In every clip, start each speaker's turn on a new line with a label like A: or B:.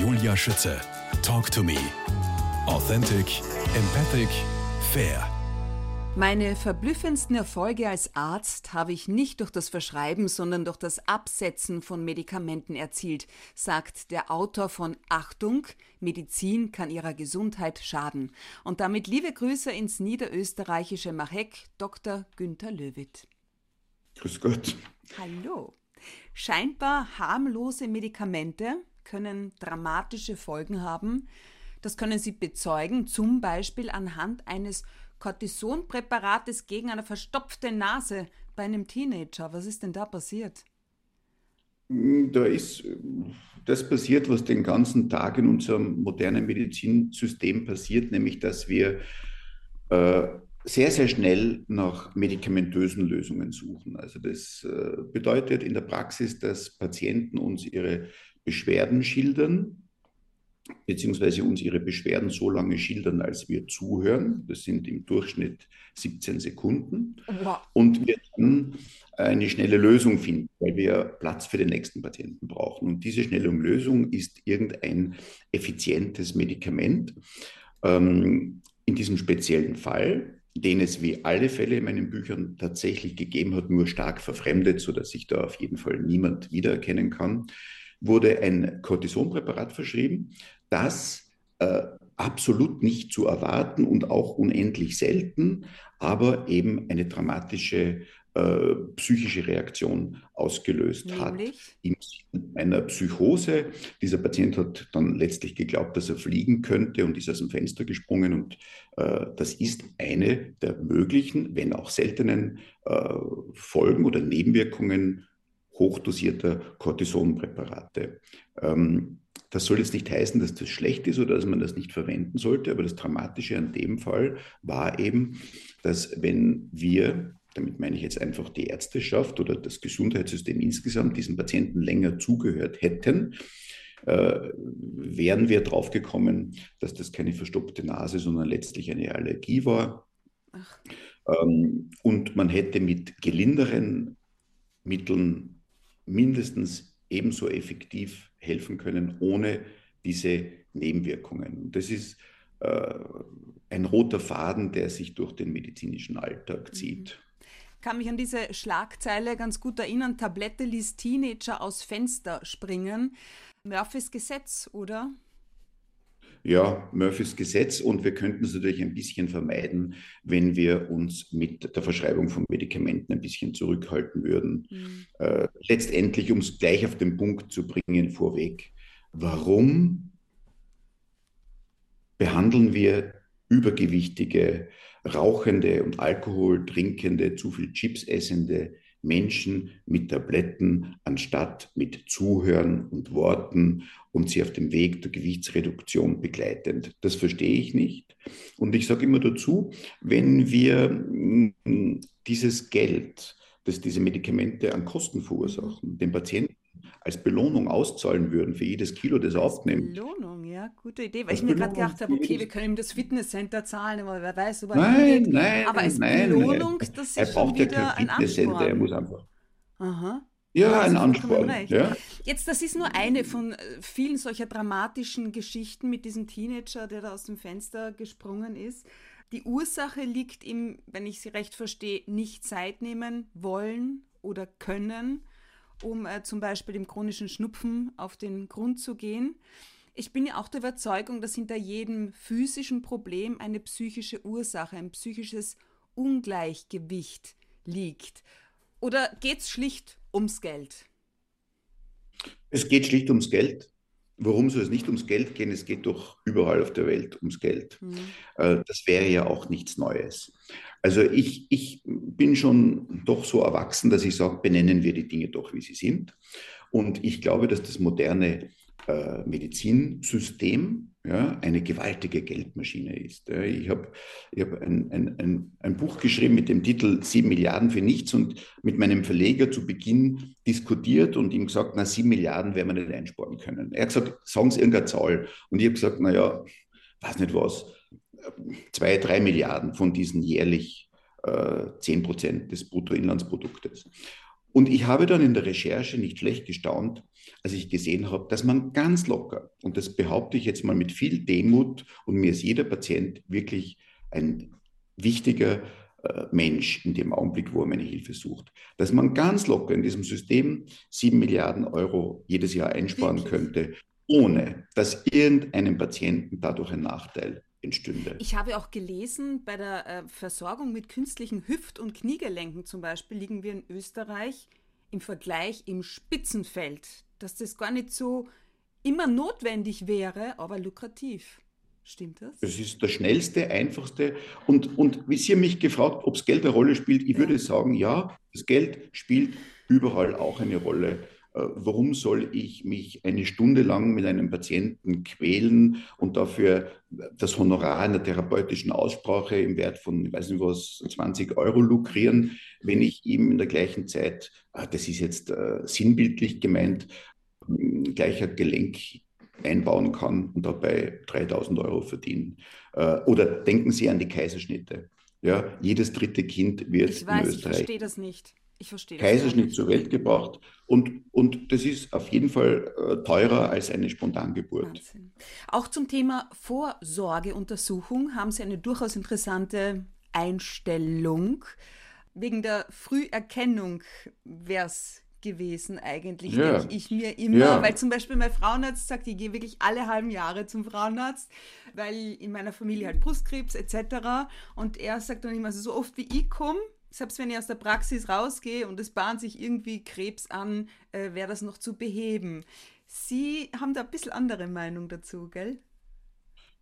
A: Julia Schütze. Talk to me. Authentic, empathic, fair.
B: Meine verblüffendsten Erfolge als Arzt habe ich nicht durch das Verschreiben, sondern durch das Absetzen von Medikamenten erzielt, sagt der Autor von Achtung, Medizin kann ihrer Gesundheit schaden. Und damit liebe Grüße ins niederösterreichische Machek, Dr. Günther Löwitt.
C: Grüß Gott.
B: Hallo. Scheinbar harmlose Medikamente können dramatische Folgen haben. Das können Sie bezeugen, zum Beispiel anhand eines Cortisonpräparates gegen eine verstopfte Nase bei einem Teenager. Was ist denn da passiert?
C: Da ist das passiert, was den ganzen Tag in unserem modernen Medizinsystem passiert, nämlich dass wir äh, sehr, sehr schnell nach medikamentösen Lösungen suchen. Also das äh, bedeutet in der Praxis, dass Patienten uns ihre Beschwerden schildern beziehungsweise uns ihre Beschwerden so lange schildern, als wir zuhören. Das sind im Durchschnitt 17 Sekunden. Wow. Und wir dann eine schnelle Lösung finden, weil wir Platz für den nächsten Patienten brauchen. Und diese schnelle Lösung ist irgendein effizientes Medikament. Ähm, in diesem speziellen Fall, den es wie alle Fälle in meinen Büchern tatsächlich gegeben hat, nur stark verfremdet, sodass sich da auf jeden Fall niemand wiedererkennen kann, wurde ein Cortisonpräparat verschrieben, das äh, absolut nicht zu erwarten und auch unendlich selten, aber eben eine dramatische äh, psychische Reaktion ausgelöst Nämlich? hat. Im Sinne einer Psychose. Dieser Patient hat dann letztlich geglaubt, dass er fliegen könnte und ist aus dem Fenster gesprungen. Und äh, das ist eine der möglichen, wenn auch seltenen äh, Folgen oder Nebenwirkungen hochdosierter Cortisonpräparate. Ähm, das soll jetzt nicht heißen, dass das schlecht ist oder dass man das nicht verwenden sollte, aber das Dramatische an dem Fall war eben, dass wenn wir, damit meine ich jetzt einfach die Ärzteschaft oder das Gesundheitssystem insgesamt, diesen Patienten länger zugehört hätten, äh, wären wir drauf gekommen, dass das keine verstopfte Nase, sondern letztlich eine Allergie war. Ähm, und man hätte mit gelinderen Mitteln mindestens ebenso effektiv helfen können ohne diese Nebenwirkungen. Das ist äh, ein roter Faden, der sich durch den medizinischen Alltag mhm. zieht.
B: Ich kann mich an diese Schlagzeile ganz gut erinnern. Tablette ließ Teenager aus Fenster springen. Murphys Gesetz, oder?
C: Ja, Murphys Gesetz und wir könnten es natürlich ein bisschen vermeiden, wenn wir uns mit der Verschreibung von Medikamenten ein bisschen zurückhalten würden. Mhm. Äh, letztendlich, um es gleich auf den Punkt zu bringen, vorweg, warum behandeln wir übergewichtige, rauchende und Alkohol trinkende, zu viel Chips essende Menschen mit Tabletten anstatt mit Zuhören und Worten und sie auf dem Weg der Gewichtsreduktion begleitend. Das verstehe ich nicht. Und ich sage immer dazu, wenn wir mm, dieses Geld, das diese Medikamente an Kosten verursachen, den Patienten als Belohnung auszahlen würden für jedes Kilo, das er aufnimmt.
B: Belohnung, ja, gute Idee. Weil ich mir gerade gedacht habe, okay, wir können ihm das Fitnesscenter zahlen, aber wer weiß,
C: ob er Nein, nein, aber als
B: nein, Belohnung, nein. das ist er
C: braucht
B: schon
C: ja kein Fitnesscenter, er muss einfach.
B: Aha.
C: Ja, ein Ansporn. Ja.
B: Jetzt, das ist nur eine von äh, vielen solcher dramatischen Geschichten mit diesem Teenager, der da aus dem Fenster gesprungen ist. Die Ursache liegt im, wenn ich sie recht verstehe, nicht Zeit nehmen wollen oder können, um äh, zum Beispiel dem chronischen Schnupfen auf den Grund zu gehen. Ich bin ja auch der Überzeugung, dass hinter jedem physischen Problem eine psychische Ursache, ein psychisches Ungleichgewicht liegt. Oder geht es schlicht ums Geld?
C: Es geht schlicht ums Geld. Warum soll es nicht ums Geld gehen? Es geht doch überall auf der Welt ums Geld. Mhm. Das wäre ja auch nichts Neues. Also ich, ich bin schon doch so erwachsen, dass ich sage, benennen wir die Dinge doch, wie sie sind. Und ich glaube, dass das moderne äh, Medizinsystem ja, eine gewaltige Geldmaschine ist. Ja, ich habe ich hab ein, ein, ein, ein, Buch geschrieben mit dem Titel Sieben Milliarden für nichts und mit meinem Verleger zu Beginn diskutiert und ihm gesagt, na, sieben Milliarden werden wir nicht einsparen können. Er hat gesagt, sagen Sie irgendeine Zahl. Und ich habe gesagt, naja, weiß nicht was, zwei, drei Milliarden von diesen jährlich äh, zehn äh, Prozent des Bruttoinlandsproduktes. Und ich habe dann in der Recherche nicht schlecht gestaunt, als ich gesehen habe, dass man ganz locker, und das behaupte ich jetzt mal mit viel Demut, und mir ist jeder Patient wirklich ein wichtiger äh, Mensch in dem Augenblick, wo er meine Hilfe sucht, dass man ganz locker in diesem System sieben Milliarden Euro jedes Jahr einsparen könnte, ohne dass irgendeinem Patienten dadurch ein Nachteil entstünde.
B: Ich habe auch gelesen, bei der äh, Versorgung mit künstlichen Hüft- und Kniegelenken zum Beispiel liegen wir in Österreich im Vergleich im Spitzenfeld, dass das gar nicht so immer notwendig wäre, aber lukrativ. Stimmt das?
C: Es ist der schnellste, einfachste. Und, und Sie haben mich gefragt, ob das Geld eine Rolle spielt. Ich ja. würde sagen, ja, das Geld spielt überall auch eine Rolle. Äh, warum soll ich mich eine Stunde lang mit einem Patienten quälen und dafür das Honorar einer therapeutischen Aussprache im Wert von, ich weiß nicht was, 20 Euro lukrieren, wenn ich ihm in der gleichen Zeit, ah, das ist jetzt äh, sinnbildlich gemeint, gleich ein Gelenk einbauen kann und dabei 3000 Euro verdienen. Äh, oder denken Sie an die Kaiserschnitte. Ja, jedes dritte Kind wird
B: ich weiß,
C: in Österreich.
B: Ich verstehe das nicht. Ich verstehe
C: Kaiserschnitt zur Welt gebracht. Und, und das ist auf jeden Fall äh, teurer als eine Spontangeburt. Wahnsinn.
B: Auch zum Thema Vorsorgeuntersuchung haben Sie eine durchaus interessante Einstellung. Wegen der Früherkennung wäre es gewesen eigentlich, ja. denke ich mir immer. Ja. Weil zum Beispiel mein Frauenarzt sagt, ich gehe wirklich alle halben Jahre zum Frauenarzt, weil in meiner Familie halt Brustkrebs etc. Und er sagt dann immer, also so oft wie ich komme, selbst wenn ich aus der Praxis rausgehe und es bahnt sich irgendwie Krebs an, äh, wäre das noch zu beheben. Sie haben da ein bisschen andere Meinung dazu, gell?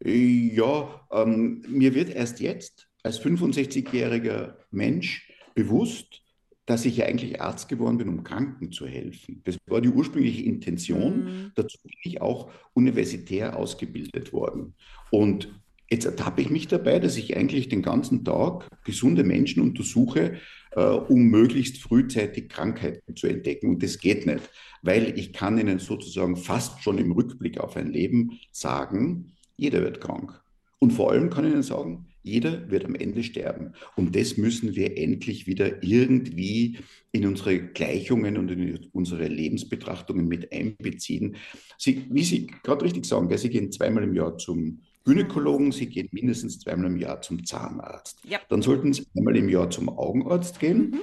C: Ja, ähm, mir wird erst jetzt als 65-jähriger Mensch bewusst, dass ich ja eigentlich Arzt geworden bin, um Kranken zu helfen. Das war die ursprüngliche Intention. Mhm. Dazu bin ich auch universitär ausgebildet worden. Und Jetzt ertappe ich mich dabei, dass ich eigentlich den ganzen Tag gesunde Menschen untersuche, äh, um möglichst frühzeitig Krankheiten zu entdecken. Und das geht nicht, weil ich kann Ihnen sozusagen fast schon im Rückblick auf ein Leben sagen, jeder wird krank. Und vor allem kann ich Ihnen sagen, jeder wird am Ende sterben. Und das müssen wir endlich wieder irgendwie in unsere Gleichungen und in unsere Lebensbetrachtungen mit einbeziehen. Sie, wie Sie gerade richtig sagen, Sie gehen zweimal im Jahr zum Gynäkologen, Sie gehen mindestens zweimal im Jahr zum Zahnarzt. Ja. Dann sollten Sie einmal im Jahr zum Augenarzt gehen. Mhm.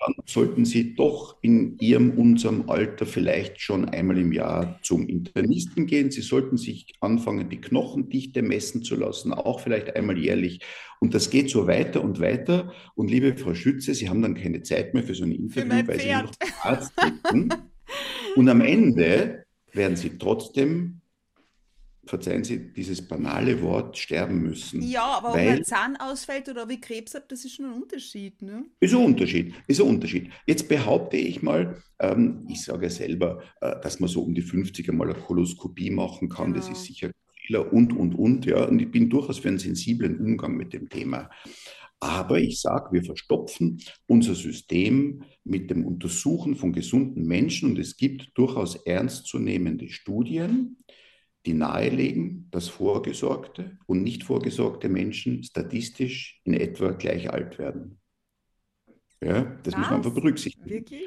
C: Dann sollten Sie doch in Ihrem, unserem Alter vielleicht schon einmal im Jahr zum Internisten gehen. Sie sollten sich anfangen, die Knochendichte messen zu lassen, auch vielleicht einmal jährlich. Und das geht so weiter und weiter. Und liebe Frau Schütze, Sie haben dann keine Zeit mehr für so ein Interview, weil Sie noch zum Arzt bitten. Und am Ende werden Sie trotzdem verzeihen Sie, dieses banale Wort sterben müssen.
B: Ja, aber weil, ob ein Zahn ausfällt oder ob ich Krebs habe, das ist schon ein Unterschied. Ne?
C: Ist ein Unterschied, ist ein Unterschied. Jetzt behaupte ich mal, ähm, ich sage selber, äh, dass man so um die 50er mal eine Koloskopie machen kann, genau. das ist sicher Fehler und, und, und, ja, und ich bin durchaus für einen sensiblen Umgang mit dem Thema. Aber ich sage, wir verstopfen unser System mit dem Untersuchen von gesunden Menschen und es gibt durchaus ernstzunehmende Studien, die nahelegen, dass vorgesorgte und nicht vorgesorgte Menschen statistisch in etwa gleich alt werden. Ja, das Was? muss man einfach berücksichtigen. Wirklich?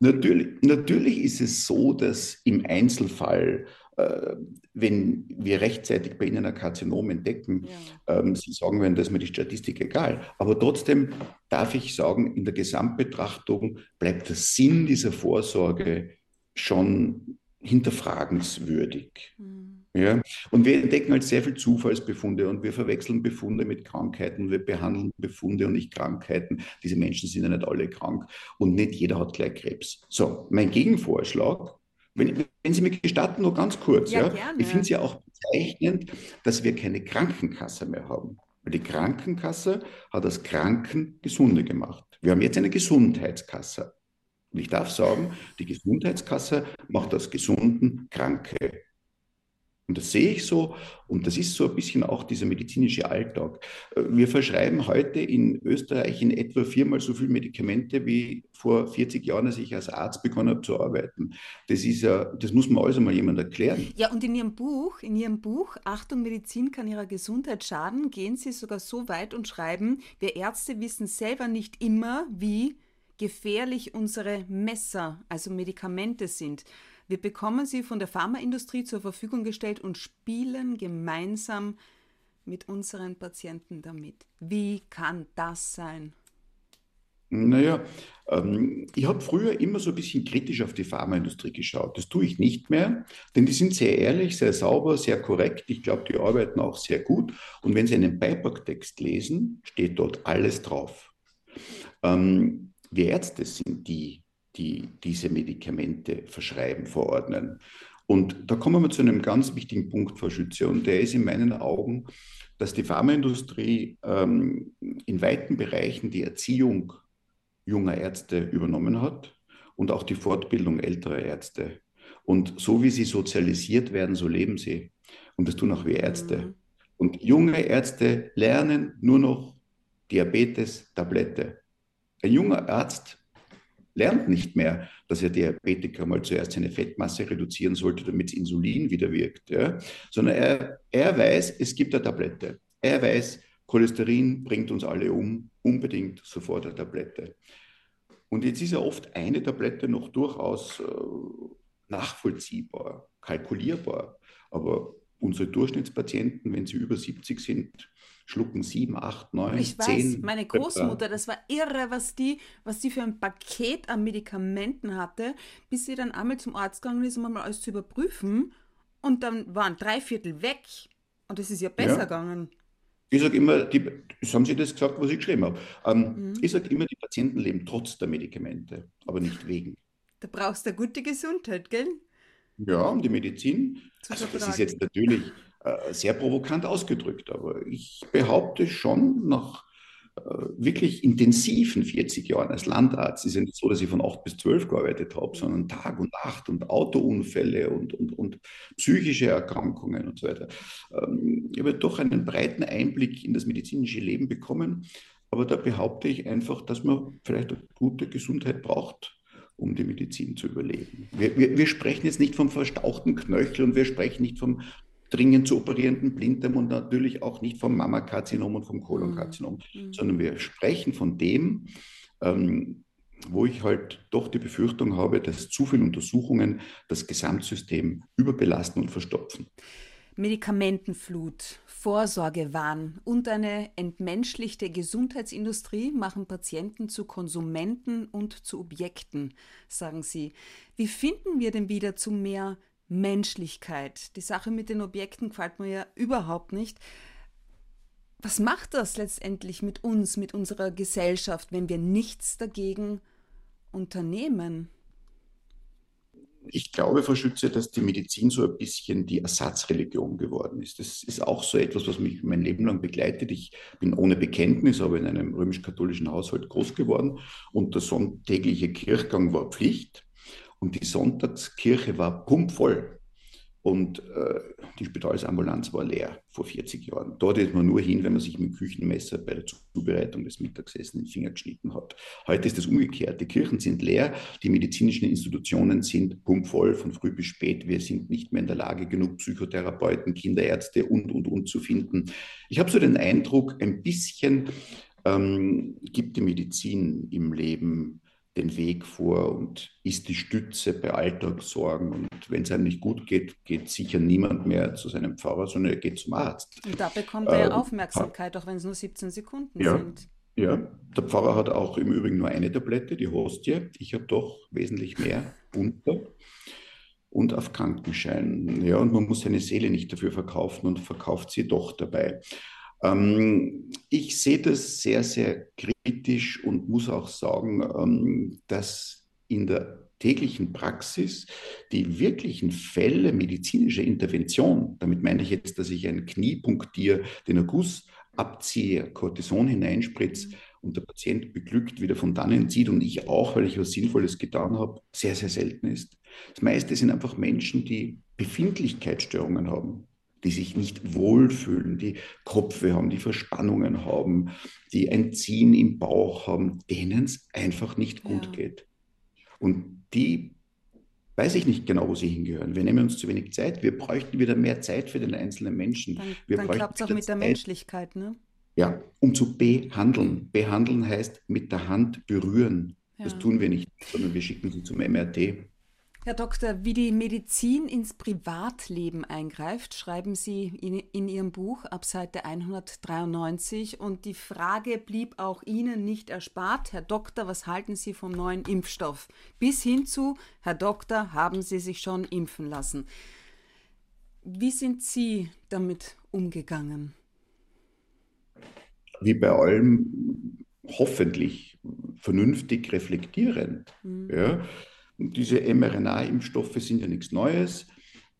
C: Natürlich, natürlich ist es so, dass im Einzelfall, äh, wenn wir rechtzeitig bei Ihnen ein Karzinom entdecken, ja. ähm, Sie sagen werden, dass mir die Statistik egal. Aber trotzdem darf ich sagen, in der Gesamtbetrachtung bleibt der Sinn dieser Vorsorge schon hinterfragenswürdig. Mhm. Ja? Und wir entdecken halt sehr viel Zufallsbefunde und wir verwechseln Befunde mit Krankheiten. Wir behandeln Befunde und nicht Krankheiten. Diese Menschen sind ja nicht alle krank und nicht jeder hat gleich Krebs. So, mein Gegenvorschlag, wenn, wenn Sie mir gestatten, nur ganz kurz. Ja, ja? Ich finde es ja auch bezeichnend, dass wir keine Krankenkasse mehr haben. Weil die Krankenkasse hat das Kranken Gesunde gemacht. Wir haben jetzt eine Gesundheitskasse. Und ich darf sagen, die Gesundheitskasse macht das Gesunden Kranke. Und das sehe ich so und das ist so ein bisschen auch dieser medizinische Alltag. Äh, wir verschreiben heute in Österreich in etwa viermal so viele Medikamente wie vor 40 Jahren, als ich als Arzt begonnen habe zu arbeiten. Das ist ja, das muss man alles einmal jemand erklären.
B: Ja, und in Ihrem Buch, in Ihrem Buch Achtung, Medizin kann Ihrer Gesundheit schaden, gehen Sie sogar so weit und schreiben, wir Ärzte wissen selber nicht immer, wie gefährlich unsere Messer, also Medikamente sind. Wir bekommen sie von der Pharmaindustrie zur Verfügung gestellt und spielen gemeinsam mit unseren Patienten damit. Wie kann das sein?
C: Naja, ähm, ich habe früher immer so ein bisschen kritisch auf die Pharmaindustrie geschaut. Das tue ich nicht mehr, denn die sind sehr ehrlich, sehr sauber, sehr korrekt. Ich glaube, die arbeiten auch sehr gut. Und wenn Sie einen Beipacktext lesen, steht dort alles drauf. Ähm, wir Ärzte sind die, die diese Medikamente verschreiben, verordnen. Und da kommen wir zu einem ganz wichtigen Punkt, Frau Schütze, und der ist in meinen Augen, dass die Pharmaindustrie ähm, in weiten Bereichen die Erziehung junger Ärzte übernommen hat und auch die Fortbildung älterer Ärzte. Und so wie sie sozialisiert werden, so leben sie. Und das tun auch wir Ärzte. Mhm. Und junge Ärzte lernen nur noch Diabetes, Tablette. Ein junger Arzt lernt nicht mehr, dass er Diabetiker mal zuerst seine Fettmasse reduzieren sollte, damit Insulin wieder wirkt, ja? sondern er, er weiß, es gibt eine Tablette. Er weiß, Cholesterin bringt uns alle um, unbedingt sofort eine Tablette. Und jetzt ist ja oft eine Tablette noch durchaus äh, nachvollziehbar, kalkulierbar. Aber unsere Durchschnittspatienten, wenn sie über 70 sind, schlucken sieben, acht, neun,
B: ich
C: zehn.
B: weiß, meine Großmutter, das war irre, was die, was die für ein Paket an Medikamenten hatte, bis sie dann einmal zum Arzt gegangen ist, um mal alles zu überprüfen. Und dann waren drei Viertel weg. Und es ist ja besser ja. gegangen.
C: Ich sage immer, die, haben Sie das gesagt, was ich geschrieben habe? Ähm, mhm. Ich sage immer, die Patienten leben trotz der Medikamente, aber nicht wegen.
B: Da brauchst du eine gute Gesundheit, gell?
C: Ja, und die Medizin, also das ist jetzt natürlich sehr provokant ausgedrückt, aber ich behaupte schon nach äh, wirklich intensiven 40 Jahren als Landarzt, ist ja nicht so, dass ich von 8 bis 12 gearbeitet habe, sondern Tag und Nacht und Autounfälle und, und, und psychische Erkrankungen und so weiter. Ähm, ich habe doch einen breiten Einblick in das medizinische Leben bekommen, aber da behaupte ich einfach, dass man vielleicht eine gute Gesundheit braucht um die Medizin zu überleben. Wir, wir, wir, sprechen jetzt nicht vom verstauchten Knöchel und wir sprechen nicht vom dringend zu operierenden Blinddarm und natürlich auch nicht vom Mammakarzinom und vom Kolonkarzinom, mhm. mhm. sondern wir sprechen von dem, ähm, wo ich halt doch die Befürchtung habe, dass zu viele Untersuchungen das Gesamtsystem überbelasten und verstopfen.
B: Medikamentenflut, Vorsorgewahn und eine entmenschlichte Gesundheitsindustrie machen Patienten zu Konsumenten und zu Objekten, sagen Sie. Wie finden wir denn wieder zu mehr Menschlichkeit. Die Sache mit den Objekten gefällt mir ja überhaupt nicht. Was macht das letztendlich mit uns, mit unserer Gesellschaft, wenn wir nichts dagegen unternehmen?
C: Ich glaube, Frau Schütze, dass die Medizin so ein bisschen die Ersatzreligion geworden ist. Das ist auch so etwas, was mich mein Leben lang begleitet. Ich bin ohne Bekenntnis, aber in einem römisch-katholischen Haushalt groß geworden und der sonntägliche Kirchgang war Pflicht. Und die Sonntagskirche war pumpvoll. Und äh, die Spitalsambulanz war leer vor 40 Jahren. Dort ist man nur hin, wenn man sich mit Küchenmesser bei der Zubereitung des Mittagsessens in den Finger geschnitten hat. Heute ist es umgekehrt. Die Kirchen sind leer, die medizinischen Institutionen sind pumpvoll von früh bis spät. Wir sind nicht mehr in der Lage, genug Psychotherapeuten, Kinderärzte und, und, und zu finden. Ich habe so den Eindruck, ein bisschen ähm, gibt die Medizin im Leben den Weg vor und ist die Stütze bei Alltagssorgen. Und wenn es einem nicht gut geht, geht sicher niemand mehr zu seinem Pfarrer, sondern er geht zum Arzt.
B: Und da bekommt er ähm, Aufmerksamkeit, auch wenn es nur 17 Sekunden
C: ja,
B: sind.
C: Ja, der Pfarrer hat auch im Übrigen nur eine Tablette, die Hostie. Ich habe doch wesentlich mehr bunter und auf Krankenschein. Ja, und man muss seine Seele nicht dafür verkaufen und verkauft sie doch dabei. Ähm, ich sehe das sehr, sehr kritisch und muss auch sagen, ähm, dass in der täglichen Praxis die wirklichen Fälle medizinischer Intervention, damit meine ich jetzt, dass ich ein Knie punktiere, den Erguss abziehe, Cortison hineinspritze und der Patient beglückt wieder von dannen zieht und ich auch, weil ich was Sinnvolles getan habe, sehr, sehr selten ist. Das meiste sind einfach Menschen, die Befindlichkeitsstörungen haben die sich nicht wohlfühlen, die Kopfweh haben, die Verspannungen haben, die ein Ziehen im Bauch haben, denen es einfach nicht gut ja. geht. Und die weiß ich nicht genau, wo sie hingehören. Wir nehmen uns zu wenig Zeit. Wir bräuchten wieder mehr Zeit für den einzelnen Menschen.
B: Dann,
C: wir
B: dann klappt es auch mit der Zeit. Menschlichkeit, ne?
C: Ja, um zu behandeln. Behandeln heißt mit der Hand berühren. Ja. Das tun wir nicht, sondern wir schicken sie zum MRT.
B: Herr Doktor, wie die Medizin ins Privatleben eingreift, schreiben Sie in, in, Ihrem Buch ab Seite 193. Und die Frage blieb auch Ihnen nicht erspart. Herr Doktor, was halten Sie vom neuen Impfstoff? Bis hin zu, Herr Doktor, haben Sie sich schon impfen lassen? Wie sind Sie damit umgegangen?
C: Wie bei allem hoffentlich vernünftig reflektierend. Mhm. Ja und diese mRNA-Impfstoffe sind ja nichts Neues,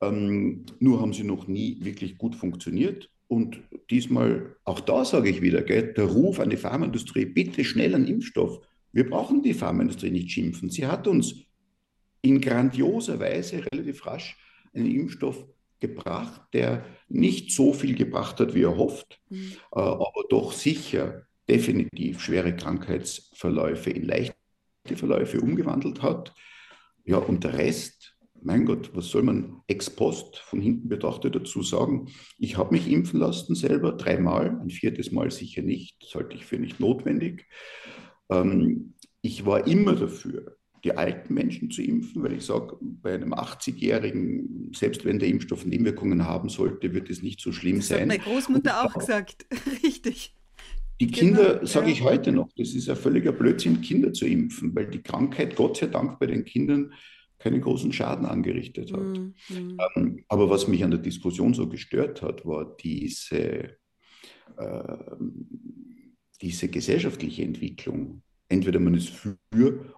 C: ähm, nur haben sie noch nie wirklich gut funktioniert. Und diesmal, auch da sage ich wieder, gell, der Ruf an die Pharmaindustrie, bitte schnell einen Impfstoff. Wir brauchen die Pharmaindustrie nicht schimpfen. Sie hat uns in grandioser Weise relativ rasch einen Impfstoff gebracht, der nicht so viel gebracht hat, wie er hofft, mhm. äh, aber doch sicher definitiv schwere Krankheitsverläufe in leichte Verläufe umgewandelt hat. Ja, und der Rest, mein Gott, was soll man ex post von hinten betrachtet dazu sagen? Ich habe mich impfen lassen selber dreimal, ein viertes Mal sicher nicht, das halte ich für nicht notwendig. Ähm, ich war immer dafür, die alten Menschen zu impfen, weil ich sage, bei einem 80-Jährigen, selbst wenn der Impfstoff Nebenwirkungen haben sollte, wird es nicht so schlimm
B: das
C: sein.
B: Das hat meine Großmutter auch gesagt, richtig.
C: Die Kinder, genau, sage ich heute noch, das ist ein völliger Blödsinn, Kinder zu impfen, weil die Krankheit Gott sei Dank bei den Kindern keinen großen Schaden angerichtet hat. Mhm. Ähm, aber was mich an der Diskussion so gestört hat, war diese, äh, diese gesellschaftliche Entwicklung. Entweder man ist für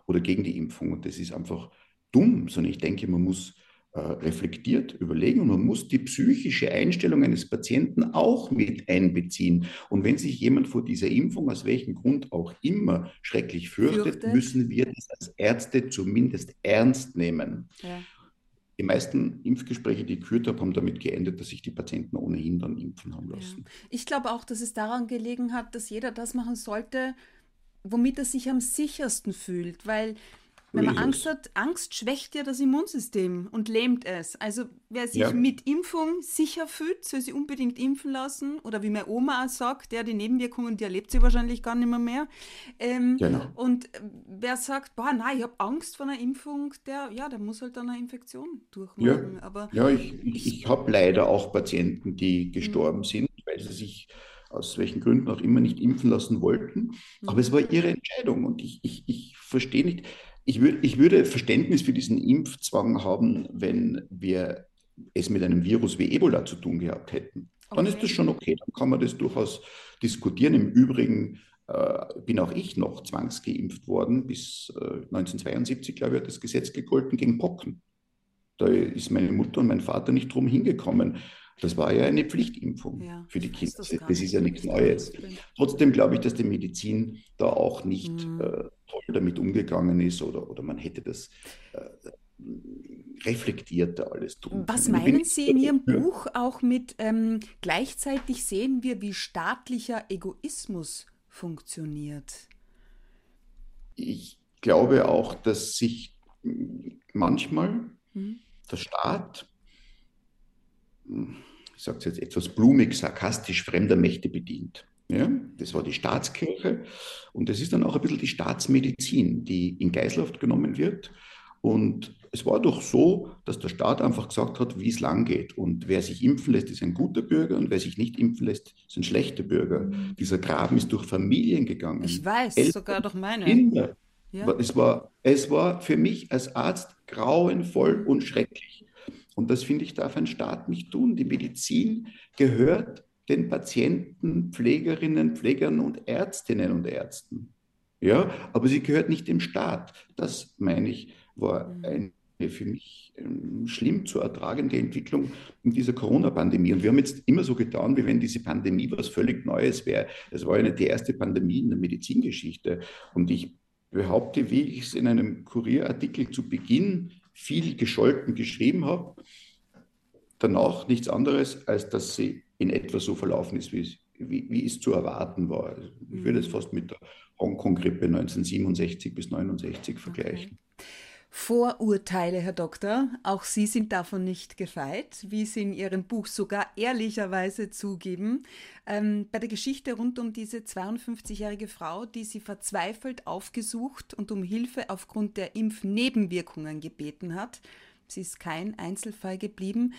C: oder gegen die Impfung und das ist einfach dumm, sondern ich denke, man muss reflektiert überlegen und man muss die psychische Einstellung eines Patienten auch mit einbeziehen. Und wenn sich jemand vor dieser Impfung, aus welchem Grund auch immer, schrecklich fürchtet, fürchtet. müssen wir das als Ärzte zumindest ernst nehmen. Ja. Die meisten Impfgespräche, die ich geführt habe, haben damit geendet, dass sich die Patienten ohnehin dann impfen haben lassen. Ja.
B: Ich glaube auch, dass es daran gelegen hat, dass jeder das machen sollte, womit er sich am sichersten fühlt, weil wenn man Angst hat, Angst schwächt ja das Immunsystem und lähmt es. Also wer sich ja. mit Impfung sicher fühlt, soll sich unbedingt impfen lassen. Oder wie meine Oma auch sagt, der die Nebenwirkungen, die erlebt sie wahrscheinlich gar nicht mehr. mehr. Ähm, genau. Und wer sagt, boah, nein, ich habe Angst vor einer Impfung, der, ja, der muss halt dann eine Infektion durchmachen.
C: Ja,
B: Aber
C: ja ich, ich, ich habe leider auch Patienten, die gestorben mhm. sind, weil sie sich aus welchen Gründen auch immer nicht impfen lassen wollten. Aber mhm. es war ihre Entscheidung und ich, ich, ich verstehe nicht, ich, würd, ich würde Verständnis für diesen Impfzwang haben, wenn wir es mit einem Virus wie Ebola zu tun gehabt hätten. Dann okay. ist das schon okay, dann kann man das durchaus diskutieren. Im Übrigen äh, bin auch ich noch zwangsgeimpft worden. Bis äh, 1972, glaube ich, hat das Gesetz gegolten gegen Pocken. Da ist meine Mutter und mein Vater nicht drum hingekommen. Das war ja eine Pflichtimpfung ja, für die Kinder. Das, das ist ja nichts Neues. Trotzdem glaube ich, dass die Medizin da auch nicht mhm. äh, toll damit umgegangen ist oder, oder man hätte das äh, reflektierter alles tun.
B: Was meinen Sie in Ihrem ja. Buch auch mit ähm, gleichzeitig sehen wir, wie staatlicher Egoismus funktioniert?
C: Ich glaube auch, dass sich manchmal mhm. der Staat ich sage es jetzt etwas blumig, sarkastisch fremder Mächte bedient. Ja, das war die Staatskirche und das ist dann auch ein bisschen die Staatsmedizin, die in Geiselshaft genommen wird. Und es war doch so, dass der Staat einfach gesagt hat, wie es lang geht. Und wer sich impfen lässt, ist ein guter Bürger und wer sich nicht impfen lässt, ist ein schlechter Bürger. Dieser Graben ist durch Familien gegangen.
B: Ich weiß, Eltern, sogar durch meine.
C: Kinder. Ja. Es, war, es war für mich als Arzt grauenvoll und schrecklich. Und das finde ich, darf ein Staat nicht tun. Die Medizin gehört den Patienten, Pflegerinnen, Pflegern und Ärztinnen und Ärzten. Ja, aber sie gehört nicht dem Staat. Das, meine ich, war mhm. eine für mich ähm, schlimm zu ertragende Entwicklung in dieser Corona-Pandemie. Und wir haben jetzt immer so getan, wie wenn diese Pandemie was völlig Neues wäre. Es war ja nicht die erste Pandemie in der Medizingeschichte. Und ich behaupte, wie ich es in einem Kurierartikel zu Beginn viel gescholten geschrieben habe, danach nichts anderes, als dass sie in etwa so verlaufen ist, wie es, wie, wie es zu erwarten war. Also ich würde es mhm. fast mit der Hongkong-Grippe 1967 bis 1969 vergleichen.
B: Okay. Vorurteile, Herr Doktor, auch Sie sind davon nicht gefeit, wie Sie in Ihrem Buch sogar ehrlicherweise zugeben. Ähm, bei der Geschichte rund um diese 52-jährige Frau, die Sie verzweifelt aufgesucht und um Hilfe aufgrund der Impfnebenwirkungen gebeten hat. Sie ist kein Einzelfall geblieben.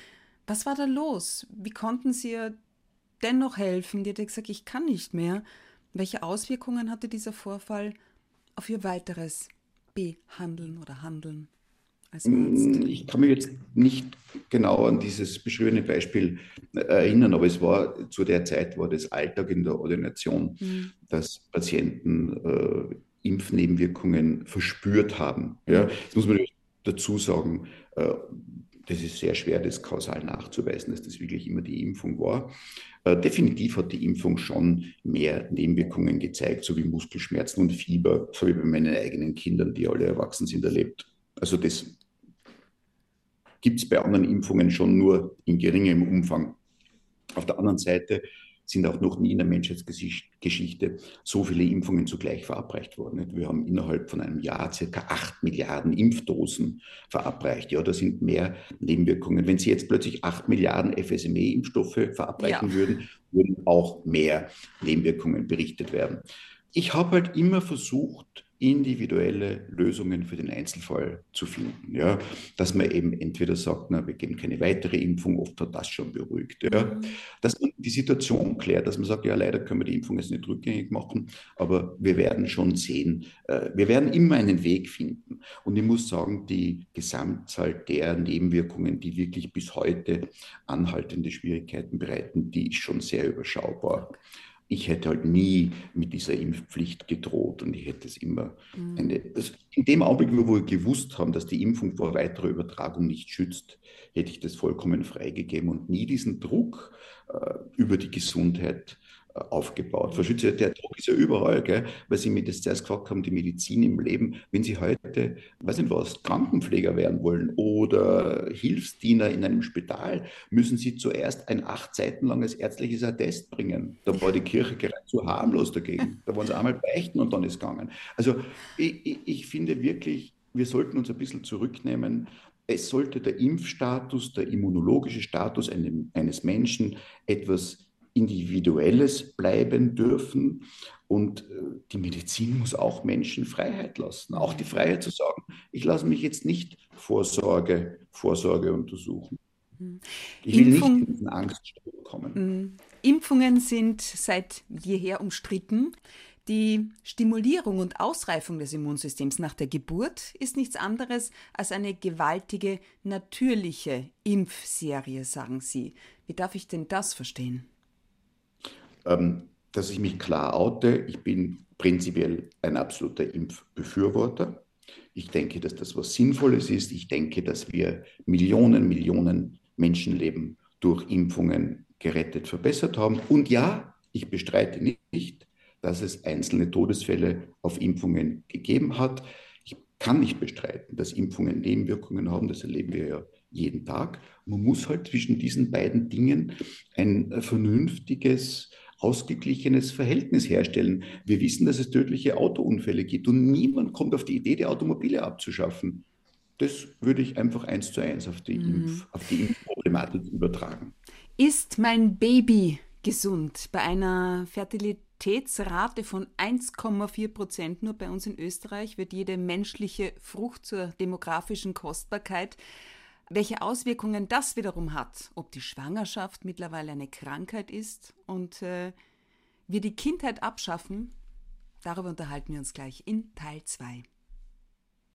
B: Was war da los? Wie konnten Sie ihr dennoch helfen? Die hat gesagt, ich kann nicht mehr. Welche Auswirkungen hatte dieser Vorfall auf Ihr weiteres behandeln oder handeln
C: als Arzt? Mm, ich kann mich jetzt nicht genau an dieses beschriebene Beispiel äh, erinnern, aber es war zu der Zeit war das Alltag in der Ordination, mhm. dass Patienten äh, Impfnebenwirkungen verspürt haben. Ja, das muss man dazu sagen. Äh, das ist sehr schwer, das kausal nachzuweisen, dass das wirklich immer die Impfung war. Äh, definitiv hat die Impfung schon mehr Nebenwirkungen gezeigt, so wie Muskelschmerzen und Fieber, so wie bei meinen eigenen Kindern, die alle erwachsen sind, erlebt. Also das gibt es bei anderen Impfungen schon nur in geringem Umfang. Auf der anderen Seite sind auch noch nie in der Menschheitsgeschichte so viele Impfungen zugleich verabreicht worden. Wir haben innerhalb von einem Jahr circa acht Milliarden Impfdosen verabreicht. Ja, da sind mehr Nebenwirkungen. Wenn Sie jetzt plötzlich acht Milliarden FSME-Impfstoffe verabreichen ja. würden, würden auch mehr Nebenwirkungen berichtet werden. Ich habe halt immer versucht, individuelle Lösungen für den Einzelfall zu finden. Ja? Dass man eben entweder sagt, na, wir geben keine weitere Impfung, oft hat das schon beruhigt. Ja? Mhm. Dass man die Situation klärt, dass man sagt, ja, leider können wir die Impfung jetzt nicht rückgängig machen, aber wir werden schon sehen, äh, wir werden immer einen Weg finden. Und ich muss sagen, die Gesamtzahl der Nebenwirkungen, die wirklich bis heute anhaltende Schwierigkeiten bereiten, die ist schon sehr überschaubar ich hätte halt nie mit dieser Impfpflicht gedroht und ich hätte es immer mhm. eine, also in dem Augenblick, wo wir gewusst haben, dass die Impfung vor weiterer Übertragung nicht schützt, hätte ich das vollkommen freigegeben und nie diesen Druck äh, über die Gesundheit aufgebaut. Verschütze, der Druck ist ja überall, gell? weil Sie mir das zuerst gefragt haben, die Medizin im Leben. Wenn Sie heute, weiß nicht was, Krankenpfleger werden wollen oder Hilfsdiener in einem Spital, müssen Sie zuerst ein acht Seiten langes ärztliches Attest bringen. Da war die Kirche gerade zu harmlos dagegen. Da wollen Sie einmal beichten und dann ist gegangen. Also ich, ich finde wirklich, wir sollten uns ein bisschen zurücknehmen. Es sollte der Impfstatus, der immunologische Status eines Menschen etwas Individuelles bleiben dürfen. Und äh, die Medizin muss auch Menschen Freiheit lassen. Auch die Freiheit zu sagen, ich lasse mich jetzt nicht Vorsorge, Vorsorge untersuchen. Mhm. Ich will Impfung, nicht in diesen Angststrom kommen.
B: Mhm. Impfungen sind seit jeher umstritten. Die Stimulierung und Ausreifung des Immunsystems nach der Geburt ist nichts anderes als eine gewaltige natürliche Impfserie, sagen Sie. Wie darf ich denn das verstehen?
C: Ähm, dass ich mich klar oute. Ich bin prinzipiell ein absoluter Impfbefürworter. Ich denke, dass das was Sinnvolles ist. Ich denke, dass wir Millionen, Millionen Menschenleben durch Impfungen gerettet, verbessert haben. Und ja, ich bestreite nicht, dass es einzelne Todesfälle auf Impfungen gegeben hat. Ich kann nicht bestreiten, dass Impfungen Nebenwirkungen haben. Das erleben wir ja jeden Tag. Man muss halt zwischen diesen beiden Dingen ein vernünftiges ausgeglichenes Verhältnis herstellen. Wir wissen, dass es tödliche Autounfälle gibt und niemand kommt auf die Idee, die Automobile abzuschaffen. Das würde ich einfach eins zu eins auf die, mhm. Impf, auf die Impfproblematik übertragen.
B: Ist mein Baby gesund? Bei einer Fertilitätsrate von 1,4 Prozent nur bei uns in Österreich wird jede menschliche Frucht zur demografischen Kostbarkeit welche Auswirkungen das wiederum hat, ob die Schwangerschaft mittlerweile eine Krankheit ist und äh, wir die Kindheit abschaffen, darüber unterhalten wir uns gleich in Teil 2.